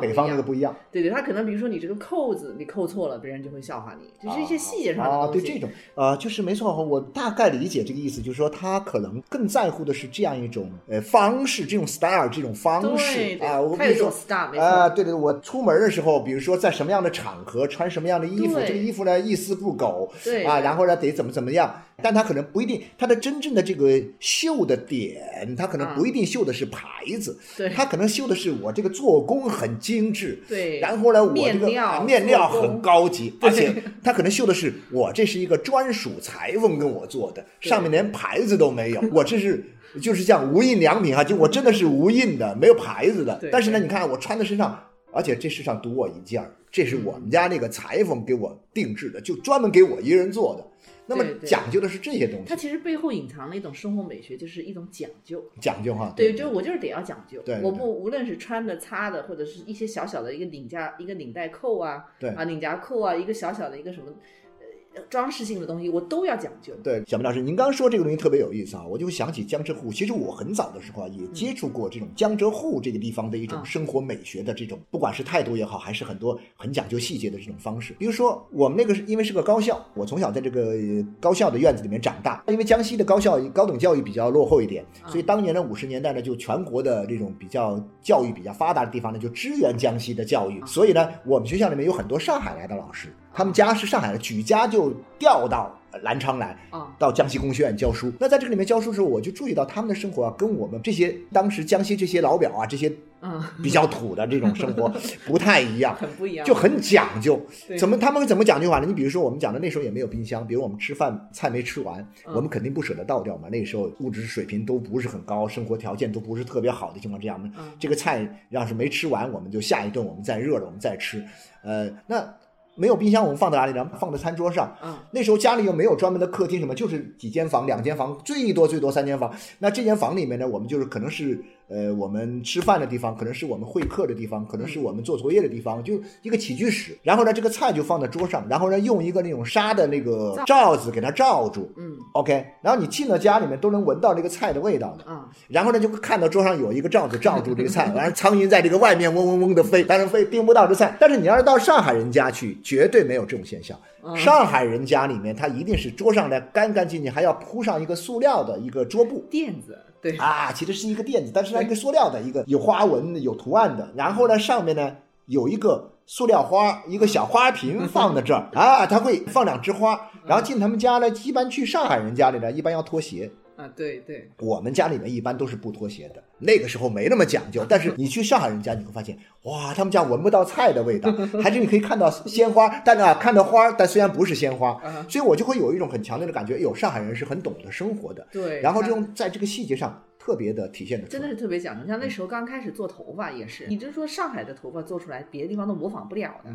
北方那个不一样，对对，他可能比如说你这个扣子你扣错了，别人就会笑话你，就是一些细节上的啊，东西。对这种啊，就是没错，我大概理解这个意思，就是说他可能更在乎的是这样一种呃方式，这种 style 这种方式对，啊，我他有一种比如说啊，错。对对，我出门的时候，比如说在什么样的场合穿什么样的衣服，这个衣服呢一丝不苟对啊，然后呢得怎么怎么样，但他可能不一定，他的真正的这个绣的点，他可能啊不一定绣的是牌子，对他可能绣的是我这个做工很精致，对，然后呢，我这个面料啊面料很高级，而且他可能绣的是我这是一个专属裁缝跟我做的，上面连牌子都没有，我这是。就是像无印良品哈，就我真的是无印的，没有牌子的。但是呢，你看我穿在身上，而且这世上独我一件，这是我们家那个裁缝给我定制的，就专门给我一人做的。那么讲究的是这些东西，它其实背后隐藏了一种生活美学，就是一种讲究。讲究哈。对，就我就是得要讲究。对对我不无论是穿的、擦的，或者是一些小小的一个领夹、一个领带扣啊，对啊领夹扣啊，一个小小的一个什么呃装饰性的东西，我都要讲究。对，小明老师，您刚刚说这个东西特别有意思啊，我就想起江浙沪。其实我很早的时候啊，也接触过这种江浙沪这个地方的一种嗯生活美学的这种，不管是态度也好，还是很多很讲究细节的这种方式。比如说，我们那个是因为是个高校，我从小在这个呃高校的院子里面长大。因为江西的高校高等教育比较落后一点，所以当年的五十年代呢，就全国的这种比较教育比较发达的地方呢，就支援江西的教育。所以呢，我们学校里面有很多上海来的老师，他们家是上海的，举家就调到南昌来。啊，到江西工学院教书。那在这个里面教书的时候，我就注意到他们的生活啊，跟我们这些当时江西这些老表啊，这些嗯，比较土的这种生活 不太一样。很不一样，就很讲究，怎么他们怎么讲究法呢？你比如说我们讲的那时候也没有冰箱，比如我们吃饭菜没吃完，嗯我们肯定不舍得倒掉嘛。那时候物质水平都不是很高，生活条件都不是特别好的情况之下，我们嗯这个菜要是没吃完，我们就下一顿我们再热了我们再吃。呃，那没有冰箱，我们放在哪里呢？放在餐桌上。嗯那时候家里又没有专门的客厅什么，就是几间房、两间房，最多最多三间房。那这间房里面呢，我们就是可能是呃我们吃饭的地方，可能是我们会客的地方，可能是我们做作业的地方，就一个起居室。然后呢，这个菜就放在桌上，然后呢用一个那种纱的那个罩子给它罩住。嗯 OK，然后你进了家里面都能闻到这个菜的味道的。啊，然后呢，就会看到桌上有一个罩子罩住这个菜，完了苍蝇在这个外面嗡嗡嗡的飞，但是飞叮不到这菜。但是你要是到上海人家去，绝对没有这种现象。嗯。上海人家里面，他一定是桌上呢干干净净，还要铺上一个塑料的一个桌布。垫子，对，啊，其实是一个垫子，但是它，一个塑料的，一个有花纹的、有图案的，然后呢，上面呢有一个塑料花，一个小花瓶放在这儿。啊，他会放两枝花，然后进他们家呢，一般去上海人家里呢，一般要脱鞋，啊，对对，我们家里面一般都是不脱鞋的，那个时候没那么讲究。但是你去上海人家，你会发现，哇，他们家闻不到菜的味道，还是你可以看到鲜花，但啊，看到花，但虽然不是鲜花，所以我就会有一种很强烈的感觉，有上海人是很懂得生活的。对，然后这种在这个细节上特别的体现的，真的是特别讲究。像那时候刚开始做头发也是，你就说上海的头发做出来，别的地方都模仿不了的，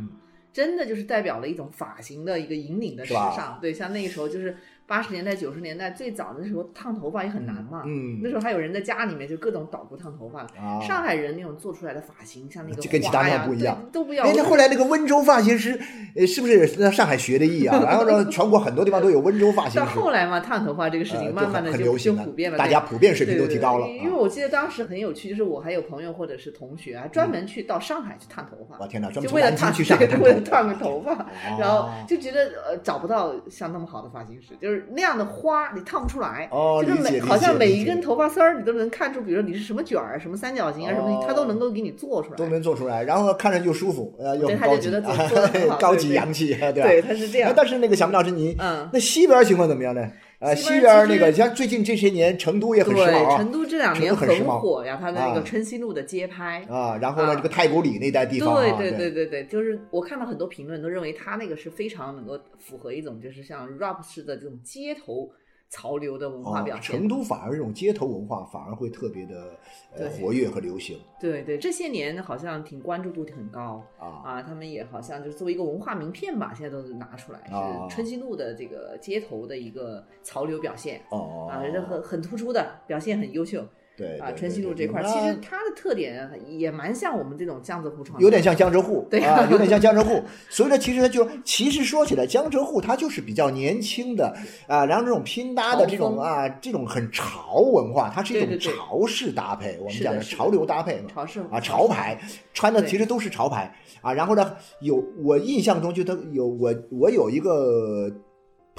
真的就是代表了一种发型的一个引领的时尚。对，像那个时候就是。八十年代、九十年代最早的时候，烫头发也很难嘛。嗯，那时候还有人在家里面就各种捣鼓烫头发。啊，上海人那种做出来的发型，像那个跟其他人不一样，都不一样。哎，那后来那个温州发型师，呃，是不是在上海学的艺啊？然后呢，全国很多地方都有温州发型师。到后来嘛，烫头发这个事情慢慢的就就普遍了，大家普遍水平都提高了。因为我记得当时很有趣，就是我还有朋友或者是同学啊，专门去到上海去烫头发。我天哪，专门为了烫去上海为了烫个头发，然后就觉得呃找不到像那么好的发型师，就是那样的花。你烫不出来，就是每好像每一根头发丝儿，你都能看出，比如说你是什么卷儿、什么三角形啊什么，它都能够给你做出来，都能做出来，然后看着又舒服，呃，又高级，高级洋气，对吧？对，它是这样。但是那个小明老师，你那西边情况怎么样呢？呃，西边那个像最近这些年，成都也很时髦啊。成都这两年很火呀，它的那个春熙路的街拍啊，然后呢，这个太古里那带地方，对对对对对，就是我看到很多评论都认为它那个是非常能够符合一种就是像 rap 式的这种街头。潮流的文化表现，成都反而这种街头文化反而会特别的呃活跃和流行。对对，这些年好像挺关注度很高啊啊，他们也好像就是作为一个文化名片吧，现在都是拿出来，是春熙路的这个街头的一个潮流表现哦啊，是很很突出的表现，很优秀。对啊，春熙路这块儿，其实它的特点也蛮像我们这种江浙沪创，有点像江浙沪，对啊，有点像江浙沪。所以呢，其实它就其实说起来，江浙沪它就是比较年轻的啊，然后这种拼搭的这种啊，这种很潮文化，它是一种潮式搭配，我们讲的潮流搭配嘛，潮式啊，潮牌穿的其实都是潮牌啊。然后呢，有我印象中就它有我我有一个。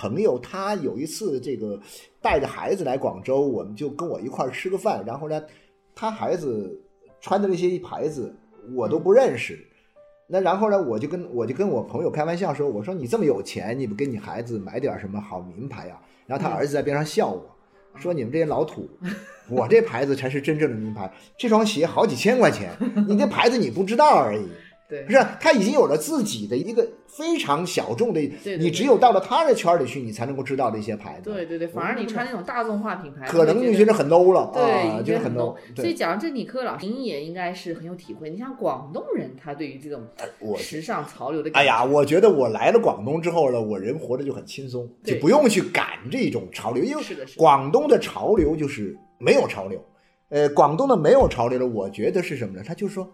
朋友他有一次这个带着孩子来广州，我们就跟我一块儿吃个饭。然后呢，他孩子穿的那些牌子我都不认识。那然后呢，我就跟我就跟我朋友开玩笑说：“我说你这么有钱，你不给你孩子买点什么好名牌啊？”然后他儿子在边上笑我说：“你们这些老土，我这牌子才是真正的名牌。这双鞋好几千块钱，你这牌子你不知道而已。”对，不是他已经有了自己的一个非常小众的，你只有到了他的圈里去，你才能够知道的一些牌子。对对对，反而你穿那种大众化品牌，可能你觉得很 low 了，对，觉得很 low。所以讲这理科老师，您也应该是很有体会。你像广东人，他对于这种时尚潮流的，哎呀，我觉得我来了广东之后呢，我人活得就很轻松，就不用去赶这种潮流，因为广东的潮流就是没有潮流。呃，广东的没有潮流了，我觉得是什么呢？他就是说。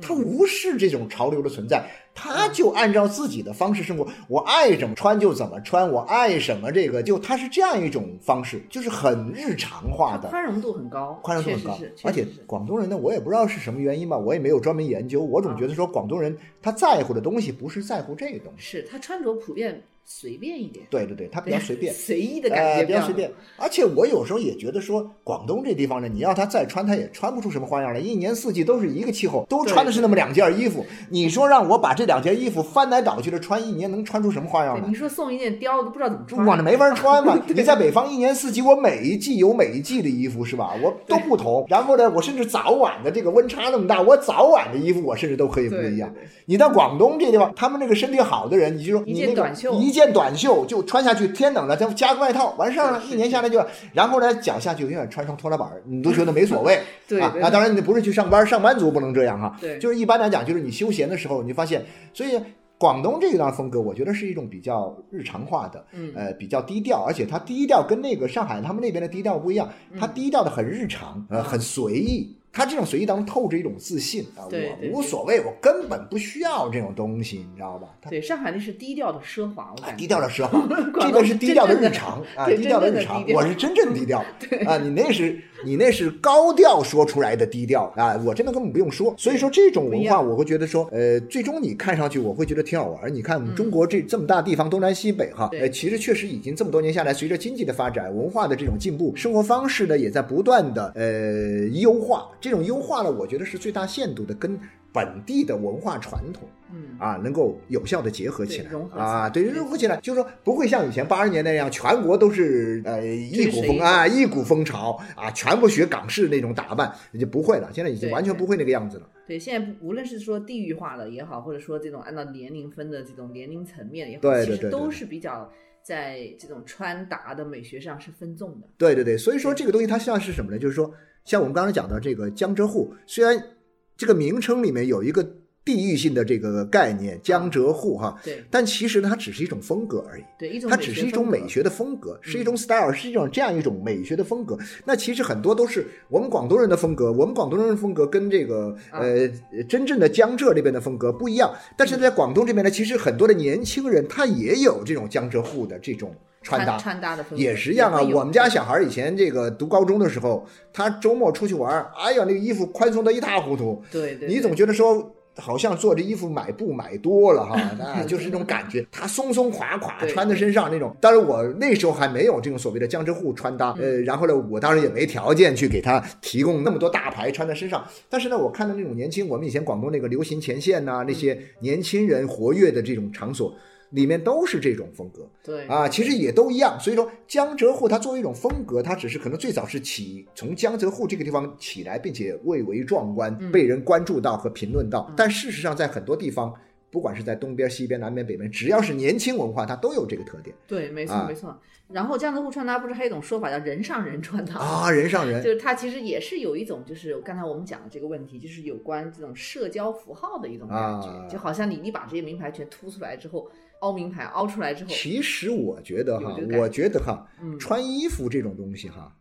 他无视这种潮流的存在，他就按照自己的方式生活。我爱怎么穿就怎么穿，我爱什么这个就他是这样一种方式，就是很日常化的，宽容度很高，宽容度很高。而且广东人呢，我也不知道是什么原因吧，我也没有专门研究。我总觉得说广东人他在乎的东西不是在乎这个东西，是他穿着普遍。随便一点，对对对，他比较随便，随意的感觉，比较随便。而且我有时候也觉得说，广东这地方呢，你要他再穿，他也穿不出什么花样来。一年四季都是一个气候，都穿的是那么两件衣服。你说让我把这两件衣服翻来倒去的穿一年，能穿出什么花样来？你说送一件貂，都不知道怎么穿，我这没法 穿嘛。你在北方一年四季，我每一季有每一季的衣服是吧？我都不同。然后呢，我甚至早晚的这个温差那么大，我早晚的衣服我甚至都可以不一样。你到广东这地方，他们那个身体好的人，你就说你那个一件短袖。就穿下去，天冷了再加个外套，完事儿了。一年下来就，然后呢，脚下去永远穿双拖拉板，你都觉得没所谓。对啊，那当然你不是去上班，上班族不能这样哈。对，就是一般来讲，就是你休闲的时候，你发现，所以广东这一段风格，我觉得是一种比较日常化的，呃，比较低调，而且它低调跟那个上海他们那边的低调不一样，它低调的很日常，呃，很随意。他这种随意当中透着一种自信啊，我无所谓，我根本不需要这种东西，你知道吧？对，上海那是低调的奢华，我感觉。低调的奢华，这个是低调的日常啊，低调的日常，我是真正低调。啊，你那是你那是高调说出来的低调啊，我真的根本不用说。所以说这种文化，我会觉得说，呃，最终你看上去我会觉得挺好玩。你看我们中国这这么大地方，东南西北哈，呃，其实确实已经这么多年下来，随着经济的发展，文化的这种进步，生活方式呢也在不断的呃优化。这种优化呢，我觉得是最大限度的跟本地的文化传统。嗯啊，能够有效的结合起来啊，对，融合起来，就是说不会像以前八十年代那样，全国都是呃一股风啊，一股风潮啊，全部学港式那种打扮，就不会了。现在已经完全不会那个样子了。对，现在无论是说地域化的也好，或者说这种按照年龄分的这种年龄层面也好，其实都是比较在这种穿搭的美学上是分众的。对对对，所以说这个东西它像是什么呢？就是说，像我们刚才讲的这个江浙沪，虽然这个名称里面有一个地域性的这个概念江浙沪哈，对但其实呢，它只是一种风格而已。对，一种它只是一种美学的风格，是一嗯种 style，是一种这样一种美学的风格。那其实很多都是我们广东人的风格，我们广东人的风格跟这个啊呃真正的江浙这边的风格不一样。但是在广东这边呢，其实很多的年轻人他也有这种江浙沪的这种穿搭。穿搭的风格也是一样啊，我们家小孩以前这个读高中的时候，他周末出去玩儿，哎呀，那个衣服宽松的一塌糊涂，对对，你总觉得说。好像做这衣服买布买多了哈，那，就是那种感觉，它松松垮垮穿在身上那种。当然我那时候还没有这种所谓的江浙沪穿搭，呃，然后呢，我当然也没条件去给他提供那么多大牌穿在身上。但是呢，我看到那种年轻，我们以前广东那个流行前线呐、那些年轻人活跃的这种场所，里面都是这种风格。对啊，其实也都一样。所以说，江浙沪它作为一种风格，它只是可能最早是起从江浙沪这个地方起来，并且蔚为壮观，嗯被人关注到和评论到。但事实上，在很多地方，不管是在东边、西边、南边、北边，只要是年轻文化，它都有这个特点对，没错啊没错。然后江浙沪穿搭不是还有一种说法叫人上人穿搭 啊，人上人。就是它其实也是有一种，就是刚才我们讲的这个问题，就是有关这种社交符号的一种感觉，啊就好像你你把这些名牌全凸出来之后，凹名牌凹出来之后，其实我觉得哈我觉得哈，嗯穿衣服这种东西哈，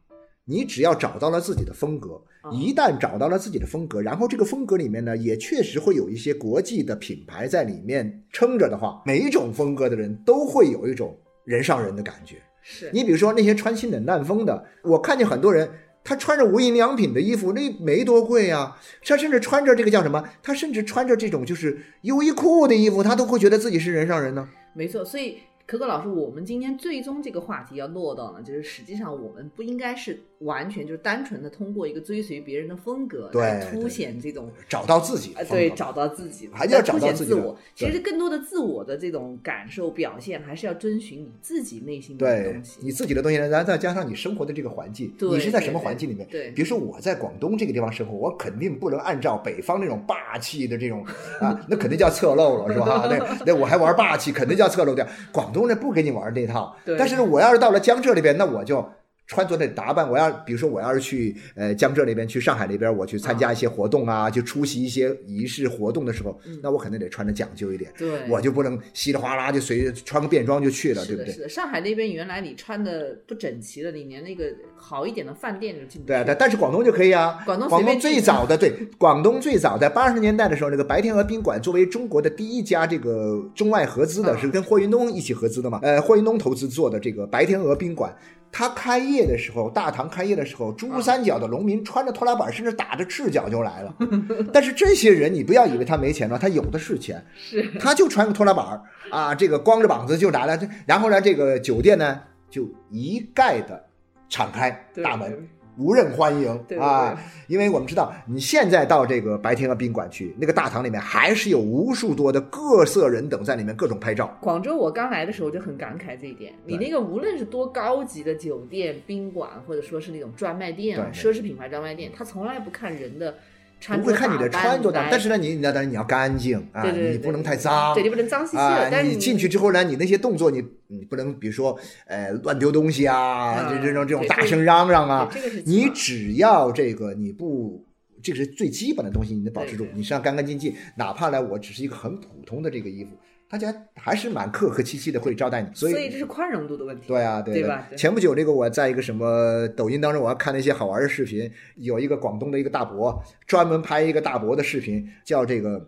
你只要找到了自己的风格，啊一旦找到了自己的风格，然后这个风格里面呢，也确实会有一些国际的品牌在里面撑着的话，每一种风格的人都会有一种人上人的感觉。是你比如说那些穿新冷淡风的，我看见很多人。他穿着无印良品的衣服，那没多贵呀。他甚至穿着这个叫什么？他甚至穿着这种就是优衣库的衣服，他都会觉得自己是人上人呢。没错，所以可可老师，我们今天最终这个话题要落到呢，就是实际上我们不应该是完全就是单纯的通过一个追随别人的风格对来凸显这种。找到自己对，找到自己，还是要凸找到自我。其实更多的自我的这种感受表现，还是要遵循你自己内心的对东西。你自己的东西呢，然后再加上你生活的这个环境，对你是在什么环境里面？对比如说我在广东这个地方生活，我肯定不能按照北方那种霸气的这种啊，那肯定叫侧漏了，是吧？那 那我还玩霸气，肯定叫侧漏掉。广东人不给你玩这套，对但是，我要是到了江浙那边，那我就。穿着的打扮，我要比如说我要是去呃江浙那边，去上海那边，我去参加一些活动啊，去出席一些仪式活动的时候，嗯那我肯定得穿的讲究一点，对，我就不能稀里哗啦就随穿个便装就去了，对不，对？是的。上海那边原来你穿的不整齐了，你连那个好一点的饭店就进不去。对啊，但但是广东就可以啊。广东广东最早的对，广东最早在八十年代的时候，那个白天鹅宾馆作为中国的第一家这个中外合资的，嗯是跟霍云东一起合资的嘛？呃，霍云东投资做的这个白天鹅宾馆。它开业的时候，大唐开业的时候，珠三角的农民穿着拖拉板，甚至打着赤脚就来了。但是这些人，你不要以为他没钱了，他有的是钱，是他就穿个拖拉板儿啊，这个光着膀子就来了。然后呢，这个酒店呢就一概的敞开大门，无人欢迎啊！因为我们知道，你现在到这个白天鹅宾馆去，那个大堂里面还是有无数多的各色人等在里面各种拍照。广州，我刚来的时候就很感慨这一点。你那个无论是多高级的酒店、宾馆，或者说是那种专卖店啊、奢侈品牌专卖店，他从来不看人的穿不会看你的穿着的扮，但是呢，你那当然你要干净啊，对对对你不能太脏，对，你不能脏兮兮的。啊，但是你进去之后呢，你那些动作你你不能，比如说呃乱丢东西啊，这嗯这种这种大声嚷嚷啊，这个是你只要这个你不。这个是最基本的东西，你得保持住你身上干干净净，哪怕呢，我只是一个很普通的这个衣服，大家还是蛮客客气气的会招待你。所以，所以这是宽容度的问题。对啊，对对吧对前不久这个我在一个什么抖音当中，我要看了一些好玩的视频，有一个广东的一个大伯专门拍一个大伯的视频，叫这个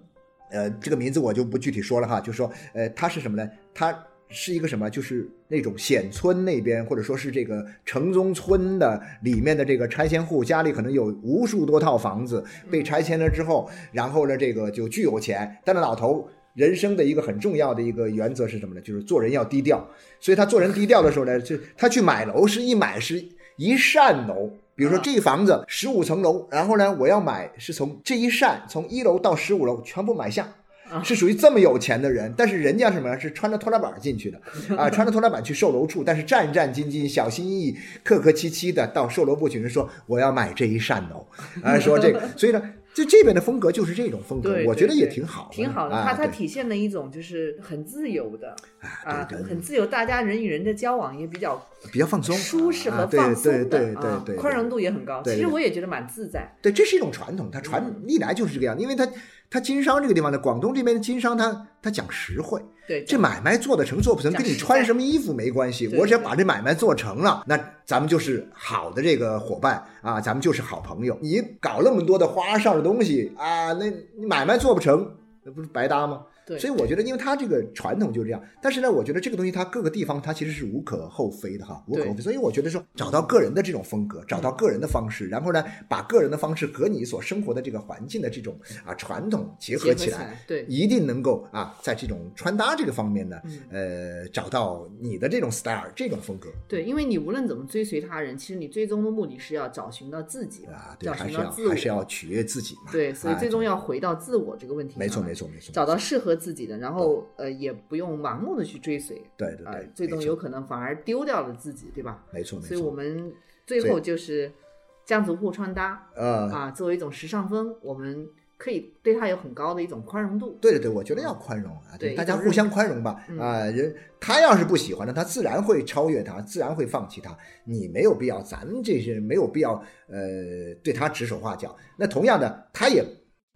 呃这个名字我就不具体说了哈，就说呃他是什么呢？他是一个什么？就是那种显村那边，或者说是这个城中村的里面的这个拆迁户，家里可能有无数多套房子被拆迁了之后，然后呢，这个就巨有钱，但那老头。人生的一个很重要的一个原则是什么呢？就是做人要低调。所以他做人低调的时候呢，就他去买楼是一买是一扇楼比如说啊这房子十五层楼，然后呢，我要买是从这一扇从一楼到十五楼全部买下。啊是属于这么有钱的人，但是人家什么呀？是穿着拖拉板进去的，啊，穿着拖拉板去售楼处，但是战战兢兢、小心翼翼、客客气气的到售楼部去，人说我要买这一扇楼，啊，说这个，所以呢，就这边的风格就是这种风格，对，我觉得也挺好，挺好的。啊它它体现了一种就是很自由的啊，很自由，大家人与人的交往也比较比较放松、舒适和放松的对对对啊对，宽容度也很高。其实我也觉得蛮自在。对，这是一种传统，它传嗯历来就是这个样，因为它它经商这个地方呢，广东这边的经商它它讲实惠，对，这买卖做得成做不成跟你穿什么衣服没关系，我只要把这买卖做成了，那咱们就是好的这个伙伴啊，咱们就是好朋友。你搞那么多的花哨的东西啊，那你买卖做不成，那不是白搭吗？对，所以我觉得，因为它这个传统就是这样，但是呢，我觉得这个东西它各个地方它其实是无可厚非的哈，无可厚非。所以我觉得说，找到个人的这种风格，找到个人的方式，然后呢，把个人的方式和你所生活的这个环境的这种啊传统结合起来，对，一定能够啊，在这种穿搭这个方面呢，嗯。呃，找到你的这种 style 这种风格。对，因为你无论怎么追随他人，其实你最终的目的是要找寻到自己，啊，对，还是要还是要取悦自己嘛。对，所以啊最终要回到自我这个问题上。没错没错没错，找到适合自己的，然后呃也不用盲目的去追随，啊、对对对，最终有可能反而丢掉了自己，对吧？没错没错所以我，们最后就是江浙沪穿搭呃，啊，作为一种时尚风，我们可以对它有很高的一种宽容度。对对对，我觉得要宽容啊，对大家互相宽容吧。嗯啊，人他要是不喜欢的，他自然会超越他，自然会放弃他。你没有必要，咱们这些人没有必要，呃，对他指手画脚。那同样的，他也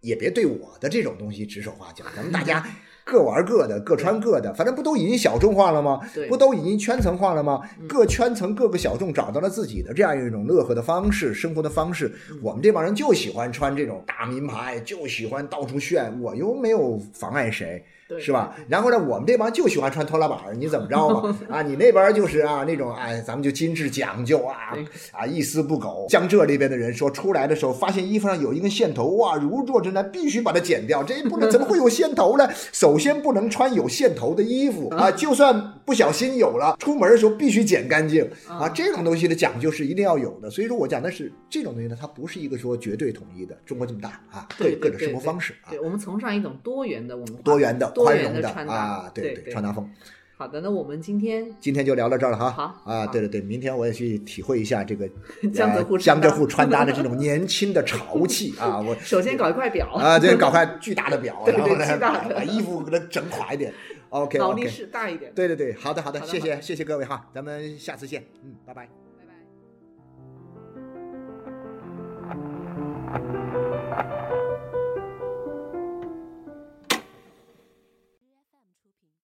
也别对我的这种东西指手画脚。咱们大家各玩各的，各穿各的，反正不都已经小众化了吗？不都已经圈层化了吗？嗯各圈层各个小众找到了自己的这样一种乐呵的方式，生活的方式。嗯我们这帮人就喜欢穿这种大名牌，就喜欢到处炫，我又没有妨碍谁。对，是吧？然后呢，我们这帮就喜欢穿拖拉板儿，你怎么着嘛？啊，你那边就是啊那种哎，咱们就精致讲究啊啊，一丝不苟。江浙这边的人说，出来的时候发现衣服上有一根线头，哇，如坐针毡，必须把它剪掉。这不能怎么会有线头呢？首先不能穿有线头的衣服啊，就算不小心有了，出门的时候必须捡干净啊。啊这种东西的讲究是一定要有的。所以说我讲的是这种东西呢，它不是一个说绝对统一的。中国这么大啊，各有各种生活方式啊对，，我们崇尚一种多元的文化，多元的、宽容的啊，对对对穿搭风。好的，那我们今天今天就聊到这儿了哈。好啊，对对对，明天我也去体会一下这个江浙沪呃穿搭江浙沪 穿搭的这种年轻的潮气啊！我首先搞一块表，啊，对，搞块巨大的表，对 对然后呢，把把衣服给它整垮一点。OK 劳力士大一点。对对对，好的好的，谢谢谢谢各位哈，咱们下次见，嗯，拜拜。